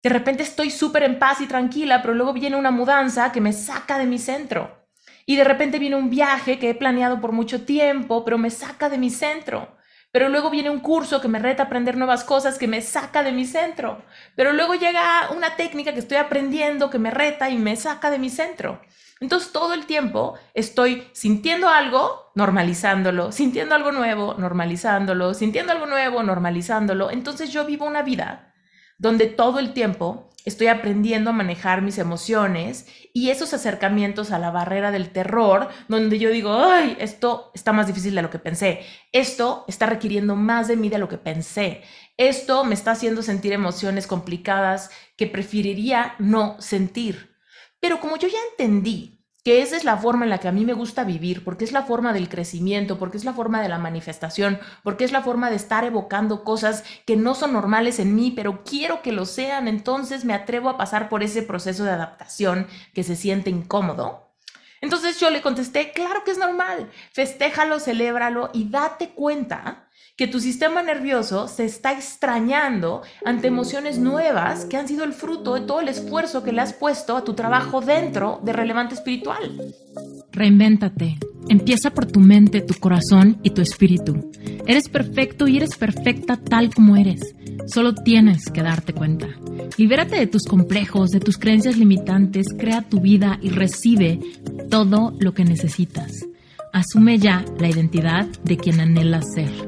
De repente estoy súper en paz y tranquila, pero luego viene una mudanza que me saca de mi centro. Y de repente viene un viaje que he planeado por mucho tiempo, pero me saca de mi centro. Pero luego viene un curso que me reta a aprender nuevas cosas que me saca de mi centro. Pero luego llega una técnica que estoy aprendiendo que me reta y me saca de mi centro. Entonces todo el tiempo estoy sintiendo algo, normalizándolo, sintiendo algo nuevo, normalizándolo, sintiendo algo nuevo, normalizándolo. Entonces yo vivo una vida donde todo el tiempo estoy aprendiendo a manejar mis emociones y esos acercamientos a la barrera del terror, donde yo digo, ay, esto está más difícil de lo que pensé, esto está requiriendo más de mí de lo que pensé, esto me está haciendo sentir emociones complicadas que preferiría no sentir. Pero como yo ya entendí que esa es la forma en la que a mí me gusta vivir, porque es la forma del crecimiento, porque es la forma de la manifestación, porque es la forma de estar evocando cosas que no son normales en mí, pero quiero que lo sean, entonces me atrevo a pasar por ese proceso de adaptación que se siente incómodo. Entonces yo le contesté, claro que es normal, festéjalo, celébralo y date cuenta que tu sistema nervioso se está extrañando ante emociones nuevas que han sido el fruto de todo el esfuerzo que le has puesto a tu trabajo dentro de relevante espiritual. Reinvéntate. Empieza por tu mente, tu corazón y tu espíritu. Eres perfecto y eres perfecta tal como eres. Solo tienes que darte cuenta. Libérate de tus complejos, de tus creencias limitantes, crea tu vida y recibe todo lo que necesitas. Asume ya la identidad de quien anhelas ser.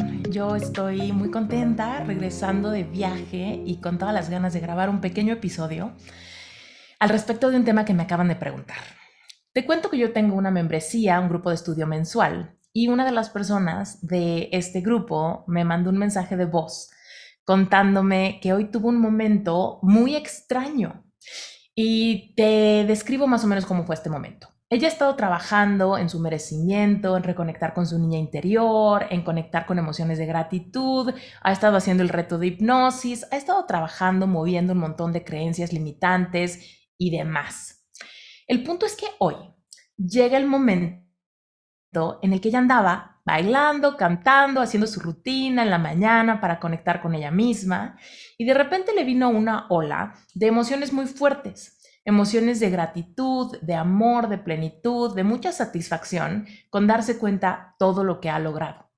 Yo estoy muy contenta regresando de viaje y con todas las ganas de grabar un pequeño episodio al respecto de un tema que me acaban de preguntar. Te cuento que yo tengo una membresía, un grupo de estudio mensual, y una de las personas de este grupo me mandó un mensaje de voz contándome que hoy tuvo un momento muy extraño. Y te describo más o menos cómo fue este momento. Ella ha estado trabajando en su merecimiento, en reconectar con su niña interior, en conectar con emociones de gratitud, ha estado haciendo el reto de hipnosis, ha estado trabajando, moviendo un montón de creencias limitantes y demás. El punto es que hoy llega el momento en el que ella andaba bailando, cantando, haciendo su rutina en la mañana para conectar con ella misma y de repente le vino una ola de emociones muy fuertes emociones de gratitud, de amor, de plenitud, de mucha satisfacción con darse cuenta todo lo que ha logrado.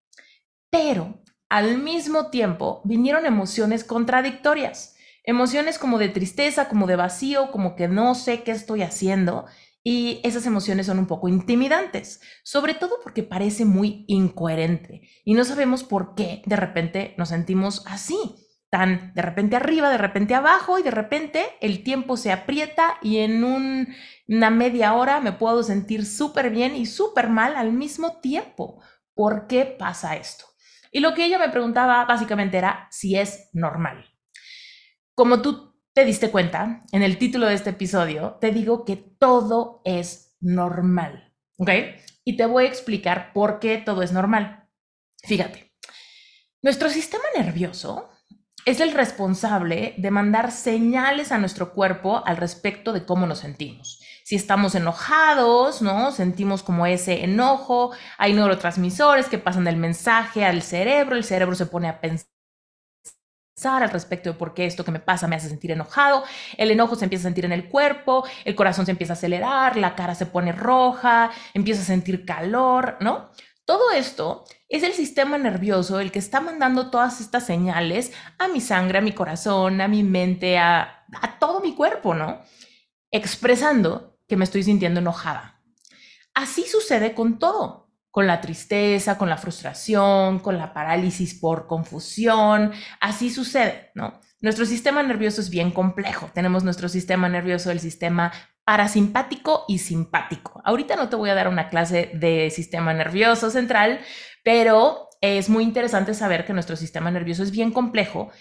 Pero al mismo tiempo vinieron emociones contradictorias, emociones como de tristeza, como de vacío, como que no sé qué estoy haciendo. Y esas emociones son un poco intimidantes, sobre todo porque parece muy incoherente y no sabemos por qué de repente nos sentimos así de repente arriba, de repente abajo y de repente el tiempo se aprieta y en una media hora me puedo sentir súper bien y súper mal al mismo tiempo. ¿Por qué pasa esto? Y lo que ella me preguntaba básicamente era si es normal. Como tú te diste cuenta en el título de este episodio, te digo que todo es normal, ¿ok? Y te voy a explicar por qué todo es normal. Fíjate, nuestro sistema nervioso es el responsable de mandar señales a nuestro cuerpo al respecto de cómo nos sentimos. Si estamos enojados, ¿no? Sentimos como ese enojo, hay neurotransmisores que pasan el mensaje al cerebro, el cerebro se pone a pensar al respecto de por qué esto que me pasa me hace sentir enojado, el enojo se empieza a sentir en el cuerpo, el corazón se empieza a acelerar, la cara se pone roja, empieza a sentir calor, ¿no? Todo esto es el sistema nervioso el que está mandando todas estas señales a mi sangre, a mi corazón, a mi mente, a, todo mi cuerpo, ¿no? Expresando que me estoy sintiendo enojada. Así sucede con todo, con la tristeza, con la frustración, con la parálisis por confusión, así sucede, ¿no? Nuestro sistema nervioso es bien complejo. Tenemos nuestro sistema nervioso, el sistema parasimpático y simpático. Ahorita no te voy a dar una clase de sistema nervioso central, pero es muy interesante saber que nuestro sistema nervioso es bien complejo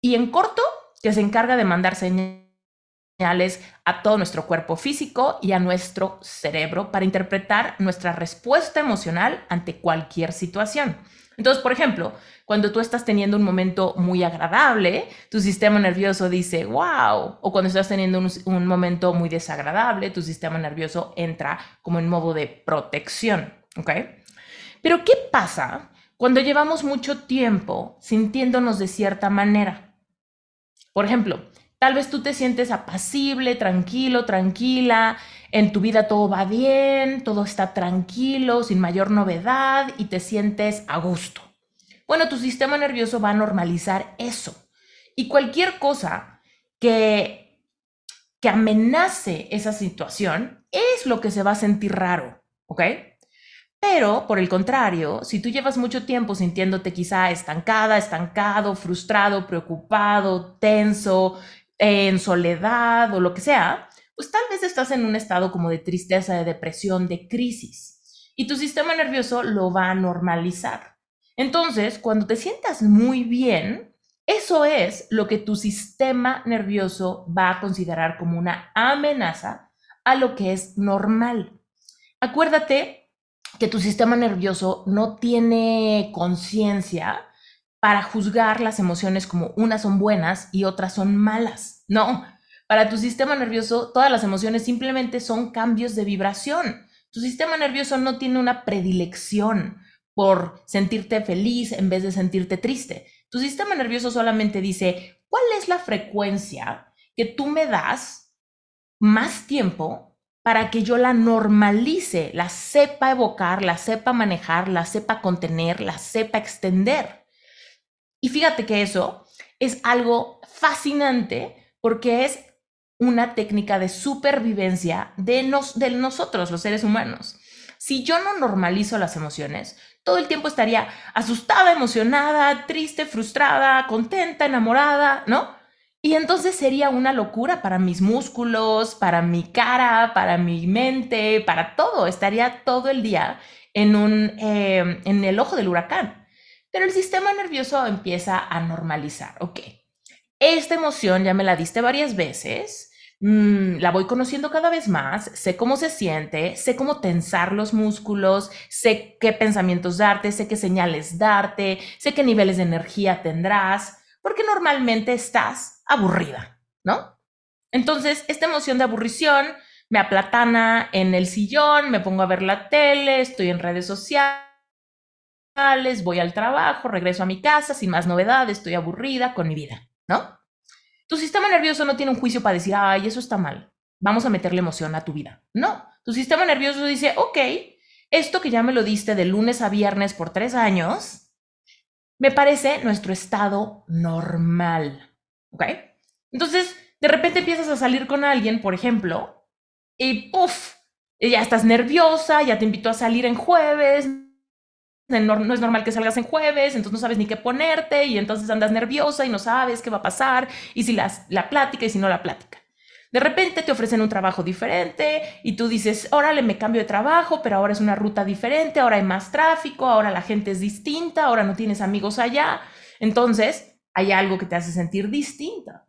y en corto, que se encarga de mandar señales a todo nuestro cuerpo físico y a nuestro cerebro para interpretar nuestra respuesta emocional ante cualquier situación. Entonces, por ejemplo, cuando tú estás teniendo un momento muy agradable, tu sistema nervioso dice, wow, o cuando estás teniendo un, momento muy desagradable, tu sistema nervioso entra como en modo de protección, ¿ok? Pero ¿qué pasa cuando llevamos mucho tiempo sintiéndonos de cierta manera? Por ejemplo, Tal vez tú te sientes apacible, tranquilo, tranquila, en tu vida todo va bien, todo está tranquilo, sin mayor novedad y te sientes a gusto. Bueno, tu sistema nervioso va a normalizar eso. Y cualquier cosa que, que amenace esa situación es lo que se va a sentir raro, ¿ok? Pero, por el contrario, si tú llevas mucho tiempo sintiéndote quizá estancada, estancado, frustrado, preocupado, tenso, en soledad o lo que sea, pues tal vez estás en un estado como de tristeza, de depresión, de crisis. Y tu sistema nervioso lo va a normalizar. Entonces, cuando te sientas muy bien, eso es lo que tu sistema nervioso va a considerar como una amenaza a lo que es normal. Acuérdate que tu sistema nervioso no tiene conciencia para juzgar las emociones como unas son buenas y otras son malas. No, para tu sistema nervioso todas las emociones simplemente son cambios de vibración. Tu sistema nervioso no tiene una predilección por sentirte feliz en vez de sentirte triste. Tu sistema nervioso solamente dice, ¿cuál es la frecuencia que tú me das más tiempo para que yo la normalice, la sepa evocar, la sepa manejar, la sepa contener, la sepa extender? Y fíjate que eso es algo fascinante porque es una técnica de supervivencia de, nos, de nosotros, los seres humanos. Si yo no normalizo las emociones, todo el tiempo estaría asustada, emocionada, triste, frustrada, contenta, enamorada, ¿no? Y entonces sería una locura para mis músculos, para mi cara, para mi mente, para todo. Estaría todo el día en, un, eh, en el ojo del huracán. Pero el sistema nervioso empieza a normalizar. Ok, esta emoción ya me la diste varias veces, mm, la voy conociendo cada vez más, sé cómo se siente, sé cómo tensar los músculos, sé qué pensamientos darte, sé qué señales darte, sé qué niveles de energía tendrás, porque normalmente estás aburrida, ¿no? Entonces, esta emoción de aburrición me aplatana en el sillón, me pongo a ver la tele, estoy en redes sociales voy al trabajo, regreso a mi casa sin más novedades, estoy aburrida con mi vida, ¿no? Tu sistema nervioso no tiene un juicio para decir, ay, eso está mal, vamos a meterle emoción a tu vida. No, tu sistema nervioso dice, ok, esto que ya me lo diste de lunes a viernes por tres años, me parece nuestro estado normal, ¿ok? Entonces, de repente empiezas a salir con alguien, por ejemplo, y puff, ya estás nerviosa, ya te invito a salir en jueves, no, es normal que salgas en jueves, entonces no sabes ni qué ponerte y entonces andas nerviosa y no sabes qué va a pasar y si la, la plática y si no la plática. De repente te ofrecen un trabajo diferente y tú dices, órale, me cambio de trabajo, pero ahora es una ruta diferente, ahora hay más tráfico, ahora la gente es distinta, ahora no tienes amigos allá. Entonces, hay algo que te hace sentir distinta.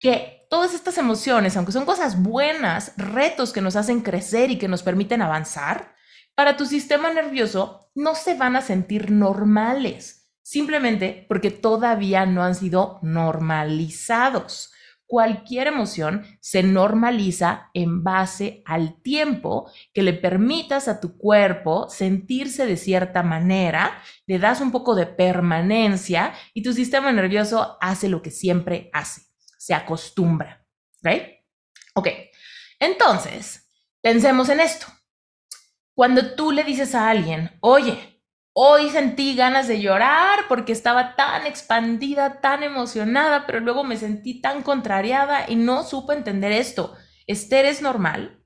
Que todas estas emociones, aunque son cosas buenas, retos que nos hacen crecer y que nos permiten avanzar, para tu sistema nervioso no se van a sentir normales, simplemente porque todavía no han sido normalizados. Cualquier emoción se normaliza en base al tiempo que le permitas a tu cuerpo sentirse de cierta manera, le das un poco de permanencia y tu sistema nervioso hace lo que siempre hace, se acostumbra. ¿Right? Ok, entonces, pensemos en esto. Cuando tú le dices a alguien, oye, hoy sentí ganas de llorar porque estaba tan expandida, tan emocionada, pero luego me sentí tan contrariada y no supo entender esto. Esther es normal.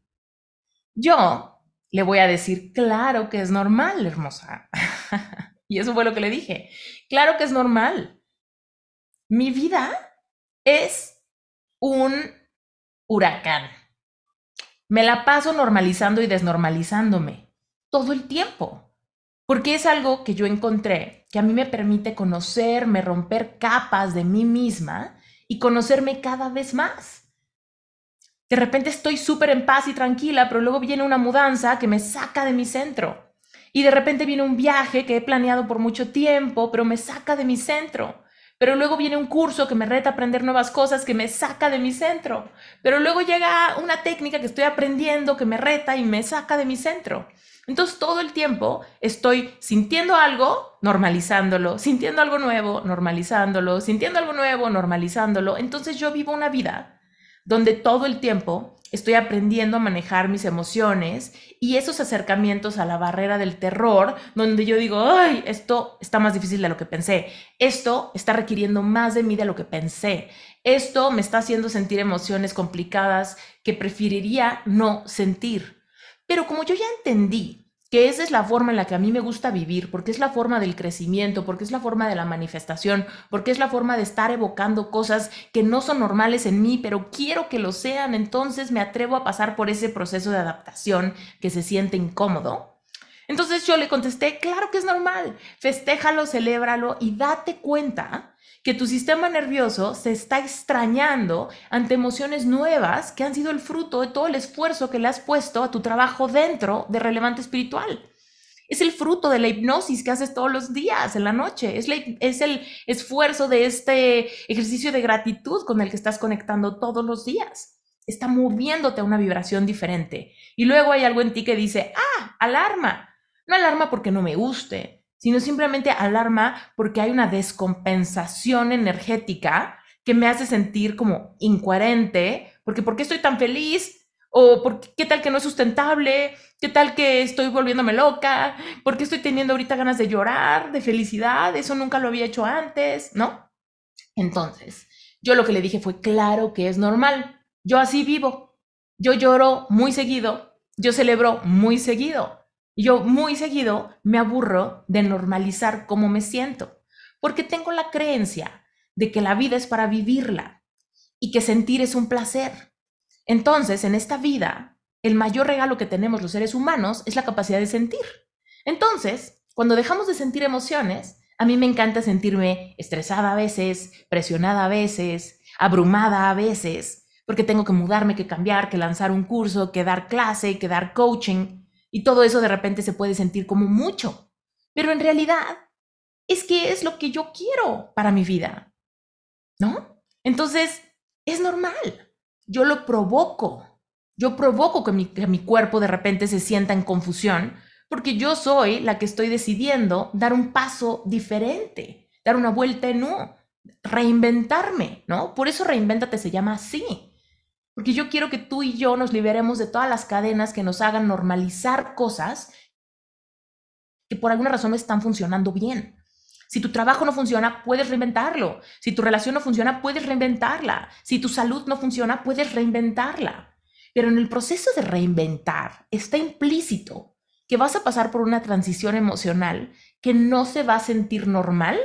Yo le voy a decir, claro que es normal, hermosa. y eso fue lo que le dije. Claro que es normal. Mi vida es un huracán. Me la paso normalizando y desnormalizándome todo el tiempo, porque es algo que yo encontré que a mí me permite conocerme, romper capas de mí misma y conocerme cada vez más. De repente estoy súper en paz y tranquila, pero luego viene una mudanza que me saca de mi centro. Y de repente viene un viaje que he planeado por mucho tiempo, pero me saca de mi centro. Pero luego viene un curso que me reta a aprender nuevas cosas, que me saca de mi centro. Pero luego llega una técnica que estoy aprendiendo, que me reta y me saca de mi centro. Entonces todo el tiempo estoy sintiendo algo, normalizándolo, sintiendo algo nuevo, normalizándolo, sintiendo algo nuevo, normalizándolo. Entonces yo vivo una vida donde todo el tiempo estoy aprendiendo a manejar mis emociones y esos acercamientos a la barrera del terror, donde yo digo, ay, esto está más difícil de lo que pensé, esto está requiriendo más de mí de lo que pensé, esto me está haciendo sentir emociones complicadas que preferiría no sentir. Pero como yo ya entendí que esa es la forma en la que a mí me gusta vivir, porque es la forma del crecimiento, porque es la forma de la manifestación, porque es la forma de estar evocando cosas que no son normales en mí, pero quiero que lo sean, entonces me atrevo a pasar por ese proceso de adaptación que se siente incómodo. Entonces yo le contesté, claro que es normal, festéjalo, celébralo y date cuenta que tu sistema nervioso se está extrañando ante emociones nuevas que han sido el fruto de todo el esfuerzo que le has puesto a tu trabajo dentro de relevante espiritual. Es el fruto de la hipnosis que haces todos los días, en la noche. Es, es el esfuerzo de este ejercicio de gratitud con el que estás conectando todos los días. Está moviéndote a una vibración diferente. Y luego hay algo en ti que dice, ah, alarma. No alarma porque no me guste, sino simplemente alarma porque hay una descompensación energética que me hace sentir como incoherente, porque ¿por qué estoy tan feliz? ¿O por qué tal que no es sustentable? ¿Qué tal que estoy volviéndome loca? ¿Por qué estoy teniendo ahorita ganas de llorar, de felicidad? Eso nunca lo había hecho antes, ¿no? Entonces, yo lo que le dije fue, claro que es normal. Yo así vivo. Yo lloro muy seguido. Yo celebro muy seguido yo muy seguido me aburro de normalizar cómo me siento, porque tengo la creencia de que la vida es para vivirla y que sentir es un placer. Entonces, en esta vida, el mayor regalo que tenemos los seres humanos es la capacidad de sentir. Entonces, cuando dejamos de sentir emociones, a mí me encanta sentirme estresada a veces, presionada a veces, abrumada a veces, porque tengo que mudarme, que cambiar, que lanzar un curso, que dar clase, que dar coaching. Y todo eso de repente se puede sentir como mucho. Pero en realidad es que es lo que yo quiero para mi vida. ¿No? Entonces, es normal. Yo lo provoco. Yo provoco que mi, que mi cuerpo de repente se sienta en confusión porque yo soy la que estoy decidiendo dar un paso diferente, dar una vuelta en U, reinventarme, ¿no? Por eso reinvéntate se llama así. Porque yo quiero que tú y yo nos liberemos de todas las cadenas que nos hagan normalizar cosas que por alguna razón están funcionando bien. Si tu trabajo no funciona, puedes reinventarlo. Si tu relación no funciona, puedes reinventarla. Si tu salud no funciona, puedes reinventarla. Pero en el proceso de reinventar está implícito que vas a pasar por una transición emocional que no se va a sentir normal,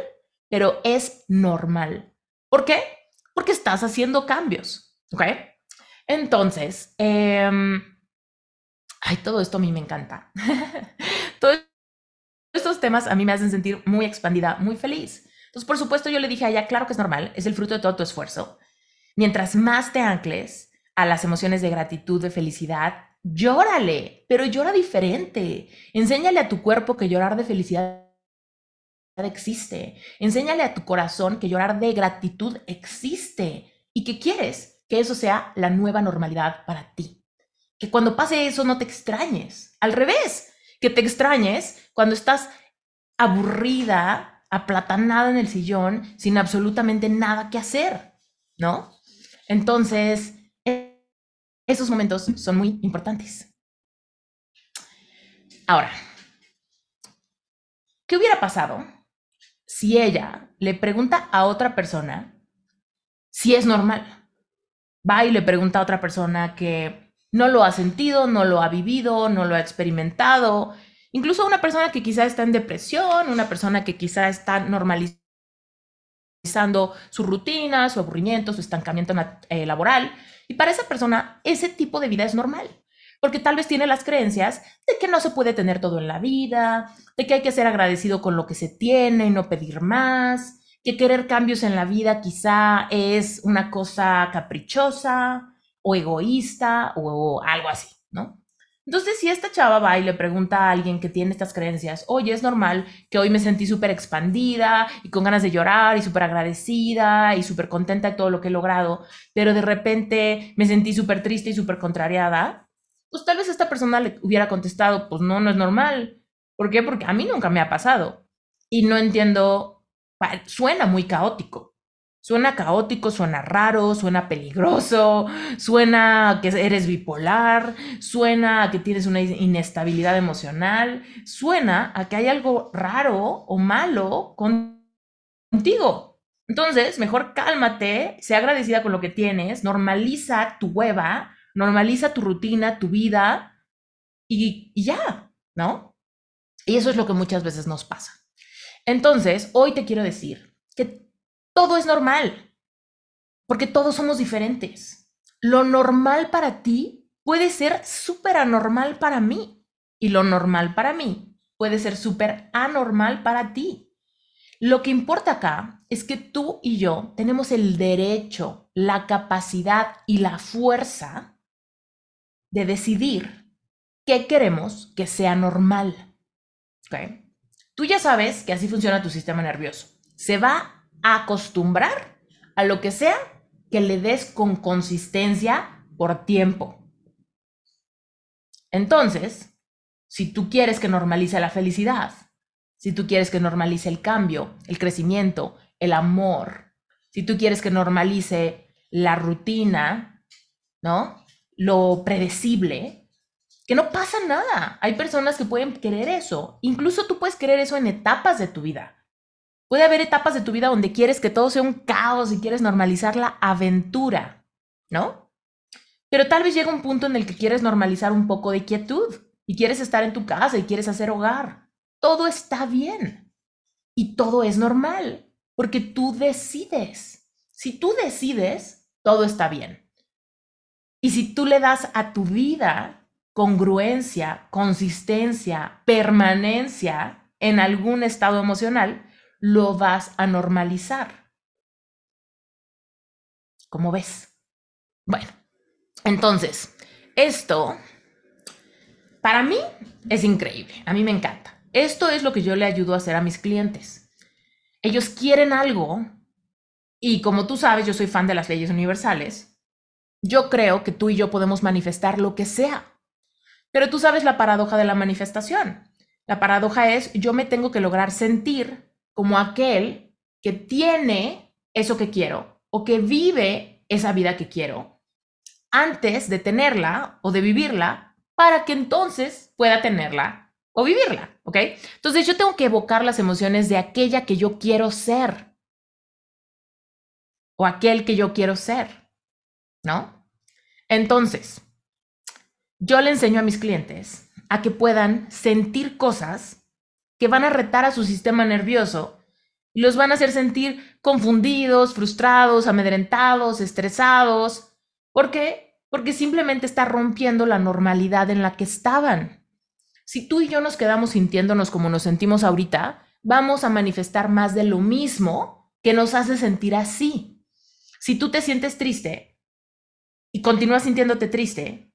pero es normal. ¿Por qué? Porque estás haciendo cambios. ¿Ok? Entonces, em, ay, todo esto a mí me encanta. Todos estos temas a mí me hacen sentir muy expandida, muy feliz. Entonces, por supuesto, yo le dije a ella, claro que es normal, es el fruto de todo tu esfuerzo. Mientras más te ancles a las emociones de gratitud, de felicidad, llórale, pero llora diferente. Enséñale a tu cuerpo que llorar de felicidad existe. Enséñale a tu corazón que llorar de gratitud existe y que quieres que eso sea la nueva normalidad para ti. Que cuando pase eso no te extrañes. Al revés, que te extrañes cuando estás aburrida, aplatanada en el sillón, sin absolutamente nada que hacer, ¿no? Entonces, esos momentos son muy importantes. Ahora, ¿qué hubiera pasado si ella le pregunta a otra persona si es normal? Va y le pregunta a otra persona que no lo ha sentido, no lo ha vivido, no lo ha experimentado, incluso una persona que quizá está en depresión, una persona que quizá está normalizando su rutina, su aburrimiento, su estancamiento eh, laboral. Y para esa persona, ese tipo de vida es normal, porque tal vez tiene las creencias de que no se puede tener todo en la vida, de que hay que ser agradecido con lo que se tiene y no pedir más, que querer cambios en la vida quizá es una cosa caprichosa o egoísta o, algo así, ¿no? Entonces, si esta chava va y le pregunta a alguien que tiene estas creencias, oye, es normal que hoy me sentí súper expandida y con ganas de llorar y súper agradecida y súper contenta de todo lo que he logrado, pero de repente me sentí súper triste y súper contrariada, pues tal vez esta persona le hubiera contestado, pues no, no es normal. ¿Por qué? Porque a mí nunca me ha pasado. Y no entiendo, suena muy caótico. Suena caótico, suena raro, suena peligroso, suena que eres bipolar, suena a que tienes una inestabilidad emocional, suena a que hay algo raro o malo contigo. Entonces, mejor cálmate, sea agradecida con lo que tienes, normaliza tu hueva, normaliza tu rutina, tu vida y, y ya, ¿no? Y eso es lo que muchas veces nos pasa. Entonces, hoy te quiero decir que todo es normal, porque todos somos diferentes. Lo normal para ti puede ser súper anormal para mí y lo normal para mí puede ser súper anormal para ti. Lo que importa acá es que tú y yo tenemos el derecho, la capacidad y la fuerza de decidir qué queremos que sea normal. Tú ya sabes que así funciona tu sistema nervioso. Se va acostumbrar a lo que sea que le des con consistencia por tiempo. Entonces, si tú quieres que normalice la felicidad, si tú quieres que normalice el cambio, el crecimiento, el amor, si tú quieres que normalice la rutina, ¿no? Lo predecible, que no pasa nada. Hay personas que pueden querer eso. Incluso tú puedes querer eso en etapas de tu vida. Puede haber etapas de tu vida donde quieres que todo sea un caos y quieres normalizar la aventura, ¿no? Pero tal vez llega un punto en el que quieres normalizar un poco de quietud y quieres estar en tu casa y quieres hacer hogar. Todo está bien y todo es normal porque tú decides. Si tú decides, todo está bien. Y si tú le das a tu vida congruencia, consistencia, permanencia en algún estado emocional, lo vas a normalizar. ¿Cómo ves? Bueno, entonces, esto para mí es increíble, a mí me encanta. Esto es lo que yo le ayudo a hacer a mis clientes. Ellos quieren algo y como tú sabes, yo soy fan de las leyes universales. Yo creo que tú y yo podemos manifestar lo que sea. Pero tú sabes la paradoja de la manifestación. La paradoja es, yo me tengo que lograr sentir como aquel que tiene eso que quiero o que vive esa vida que quiero antes de tenerla o de vivirla para que entonces pueda tenerla o vivirla, ¿ok? Entonces yo tengo que evocar las emociones de aquella que yo quiero ser o aquel que yo quiero ser, ¿no? Entonces, yo le enseño a mis clientes a que puedan sentir cosas que van a retar a su sistema nervioso y los van a hacer sentir confundidos, frustrados, amedrentados, estresados. ¿Por qué? Porque simplemente está rompiendo la normalidad en la que estaban. Si tú y yo nos quedamos sintiéndonos como nos sentimos ahorita, vamos a manifestar más de lo mismo que nos hace sentir así. Si tú te sientes triste y continúas sintiéndote triste,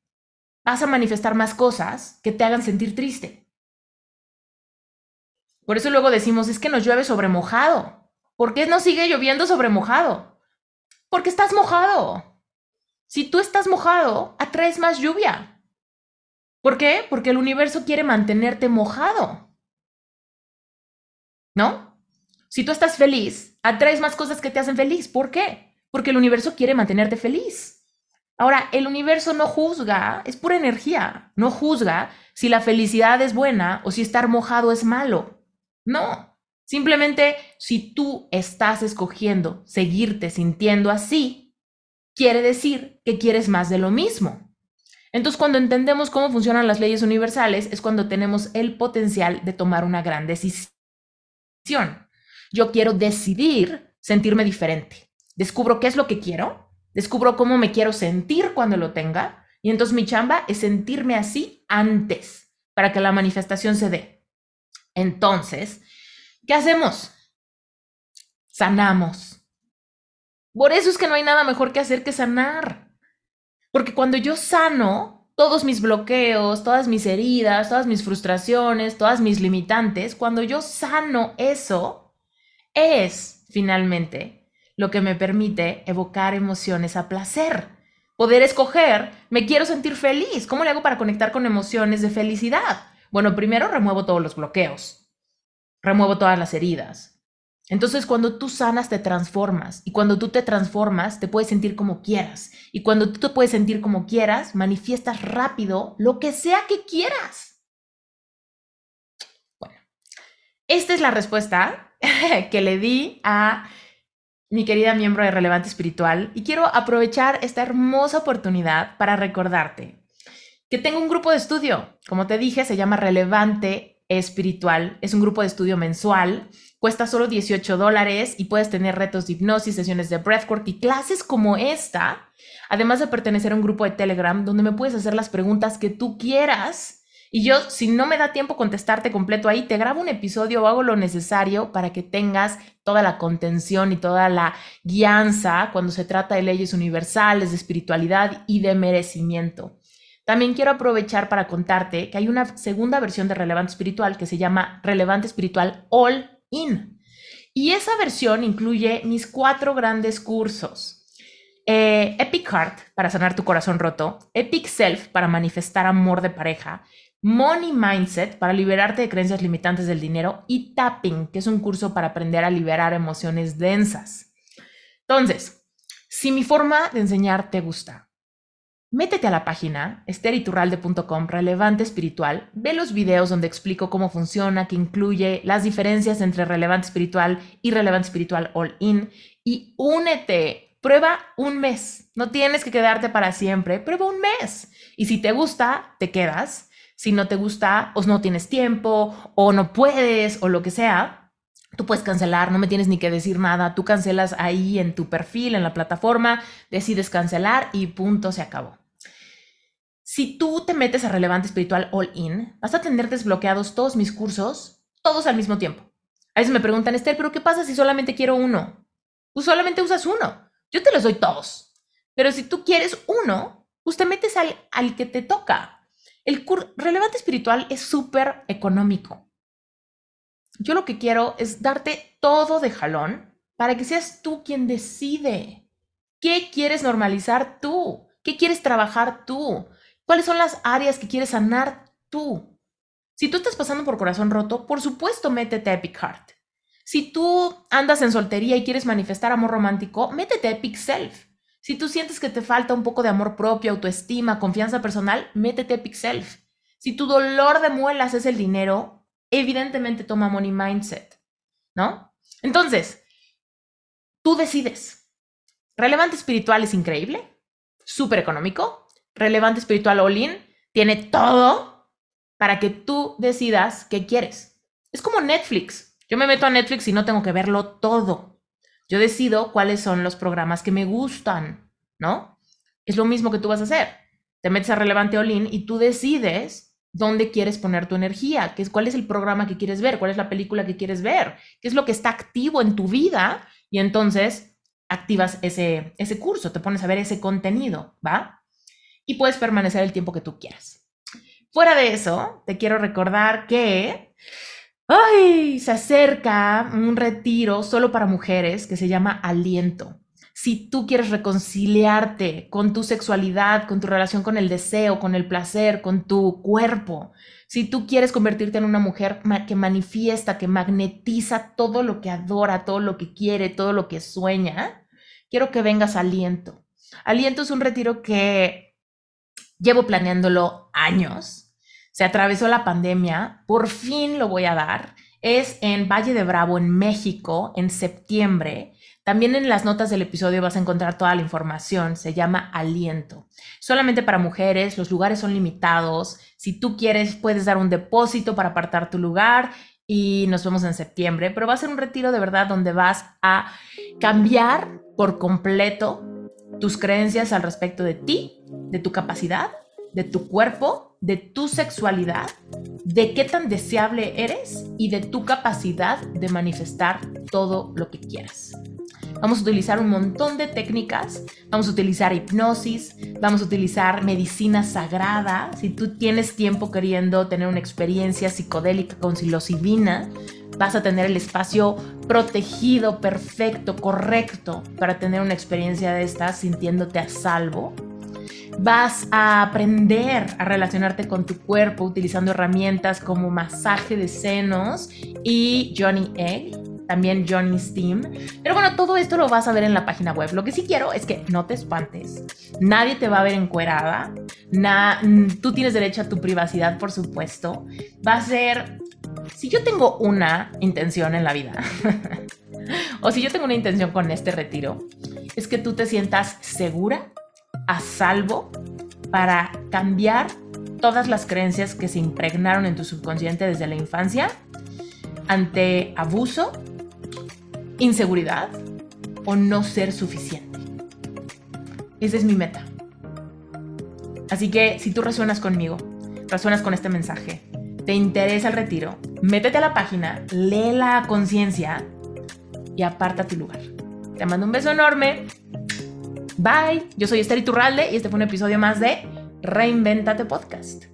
vas a manifestar más cosas que te hagan sentir triste. Por eso luego decimos, es que nos llueve sobre mojado. ¿Por qué no sigue lloviendo sobre mojado? Porque estás mojado. Si tú estás mojado, atraes más lluvia. ¿Por qué? Porque el universo quiere mantenerte mojado. ¿No? Si tú estás feliz, atraes más cosas que te hacen feliz. ¿Por qué? Porque el universo quiere mantenerte feliz. Ahora, el universo no juzga, es pura energía, no juzga si la felicidad es buena o si estar mojado es malo. No, simplemente si tú estás escogiendo seguirte sintiendo así, quiere decir que quieres más de lo mismo. Entonces, cuando entendemos cómo funcionan las leyes universales, es cuando tenemos el potencial de tomar una gran decisión. Yo quiero decidir sentirme diferente. Descubro qué es lo que quiero, descubro cómo me quiero sentir cuando lo tenga, y entonces mi chamba es sentirme así antes, para que la manifestación se dé. Entonces, ¿qué hacemos? Sanamos. Por eso es que no hay nada mejor que hacer que sanar. Porque cuando yo sano todos mis bloqueos, todas mis heridas, todas mis frustraciones, todas mis limitantes, cuando yo sano eso, es finalmente lo que me permite evocar emociones a placer. Poder escoger, me quiero sentir feliz. ¿Cómo le hago para conectar con emociones de felicidad? Bueno, primero remuevo todos los bloqueos, remuevo todas las heridas, entonces, cuando tú sanas, te transformas. Y cuando tú te transformas, te puedes sentir como quieras. Y cuando tú te puedes sentir como quieras, manifiestas rápido lo que sea que quieras. Bueno, esta es la respuesta que le di a mi querida miembro de Relevante Espiritual. Y quiero aprovechar esta hermosa oportunidad para recordarte que tengo un grupo de estudio. Como te dije, se llama Relevante Espiritual. Es un grupo de estudio mensual Cuesta solo 18 dólares y puedes tener retos de hipnosis, sesiones de breathwork y clases como esta, además de pertenecer a un grupo de Telegram donde me puedes hacer las preguntas que tú quieras. Y yo, si no me da tiempo contestarte completo ahí, te grabo un episodio o hago lo necesario para que tengas toda la contención y toda la guianza cuando se trata de leyes universales, de espiritualidad y de merecimiento. También quiero aprovechar para contarte que hay una segunda versión de Relevante Espiritual que se llama Relevante Espiritual All In. Y esa versión incluye mis cuatro grandes cursos. Eh, Epic Heart para sanar tu corazón roto, Epic Self para manifestar amor de pareja, Money Mindset para liberarte de creencias limitantes del dinero y Tapping, que es un curso para aprender a liberar emociones densas. Entonces, si mi forma de enseñar te gusta, Métete a la página esteriturralde.com, relevante espiritual, ve los videos donde explico cómo funciona, que incluye las diferencias entre relevante espiritual y relevante espiritual all in y únete. Prueba un mes. No tienes que quedarte para siempre. Prueba un mes. Y si te gusta, te quedas. Si no te gusta, o no tienes tiempo, o no puedes, o lo que sea, tú puedes cancelar, no me tienes ni que decir nada. Tú cancelas ahí en tu perfil, en la plataforma, decides cancelar y punto, se acabó. Si tú te metes a Relevante Espiritual All In, vas a tener desbloqueados todos mis cursos, todos al mismo tiempo. A veces me preguntan, Esther, ¿pero qué pasa si solamente quiero uno? Tú solamente usas uno. Yo te los doy todos. Pero si tú quieres uno, pues te metes al, al que te toca. El Relevante Espiritual es súper económico. Yo lo que quiero es darte todo de jalón para que seas tú quien decide. ¿Qué quieres normalizar tú? ¿Qué quieres trabajar tú? ¿Cuáles son las áreas que quieres sanar tú? Si tú estás pasando por corazón roto, por supuesto, métete a Epic Heart. Si tú andas en soltería y quieres manifestar amor romántico, métete a Epic Self. Si tú sientes que te falta un poco de amor propio, autoestima, confianza personal, métete a Epic Self. Si tu dolor de muelas es el dinero, evidentemente toma Money Mindset, ¿no? Entonces, tú decides. Relevante espiritual es increíble, súper económico, relevante espiritual all-in tiene todo para que tú decidas qué quieres. Es como Netflix. Yo me meto a Netflix y no tengo que verlo todo. Yo decido cuáles son los programas que me gustan, ¿no? Es lo mismo que tú vas a hacer. Te metes a relevante all-in y tú decides dónde quieres poner tu energía, qué es, cuál es el programa que quieres ver, cuál es la película que quieres ver, qué es lo que está activo en tu vida y entonces activas ese, ese curso, te pones a ver ese contenido, ¿va? y puedes permanecer el tiempo que tú quieras. Fuera de eso, te quiero recordar que ay, se acerca un retiro solo para mujeres que se llama Aliento. Si tú quieres reconciliarte con tu sexualidad, con tu relación con el deseo, con el placer, con tu cuerpo, si tú quieres convertirte en una mujer que manifiesta, que magnetiza todo lo que adora, todo lo que quiere, todo lo que sueña, quiero que vengas Aliento. Aliento es un retiro que llevo planeándolo años. Se atravesó la pandemia, por fin lo voy a dar. Es en Valle de Bravo, en México, en septiembre. También en las notas del episodio vas a encontrar toda la información. Se llama Aliento. Solamente para mujeres, los lugares son limitados. Si tú quieres, puedes dar un depósito para apartar tu lugar y nos vemos en septiembre. Pero va a ser un retiro de verdad donde vas a cambiar por completo tus creencias al respecto de ti, de tu capacidad, de tu cuerpo, de tu sexualidad, de qué tan deseable eres y de tu capacidad de manifestar todo lo que quieras. Vamos a utilizar un montón de técnicas, vamos a utilizar hipnosis, vamos a utilizar medicina sagrada. Si tú tienes tiempo queriendo tener una experiencia psicodélica con psilocibina, vas a tener el espacio protegido, perfecto, correcto para tener una experiencia de estas sintiéndote a salvo. Vas a aprender a relacionarte con tu cuerpo utilizando herramientas como masaje de senos y Johnny Egg también Johnny Steam. Pero bueno, todo esto lo vas a ver en la página web. Lo que sí quiero es que no te espantes. Nadie te va a ver encuerada. tú tienes derecho a tu privacidad, por supuesto. Va a ser... Si yo tengo una intención en la vida, o si yo tengo una intención con este retiro, es que tú te sientas segura, a salvo, para cambiar todas las creencias que se impregnaron en tu subconsciente desde la infancia ante abuso inseguridad o no ser suficiente. Esa es mi meta. Así que si tú resuenas conmigo, resuenas con este mensaje, te interesa el retiro, métete a la página, lee la conciencia y aparta tu lugar. Te mando un beso enorme. Bye. Yo soy Esther Iturralde y este fue un episodio más de Reinventate Podcast.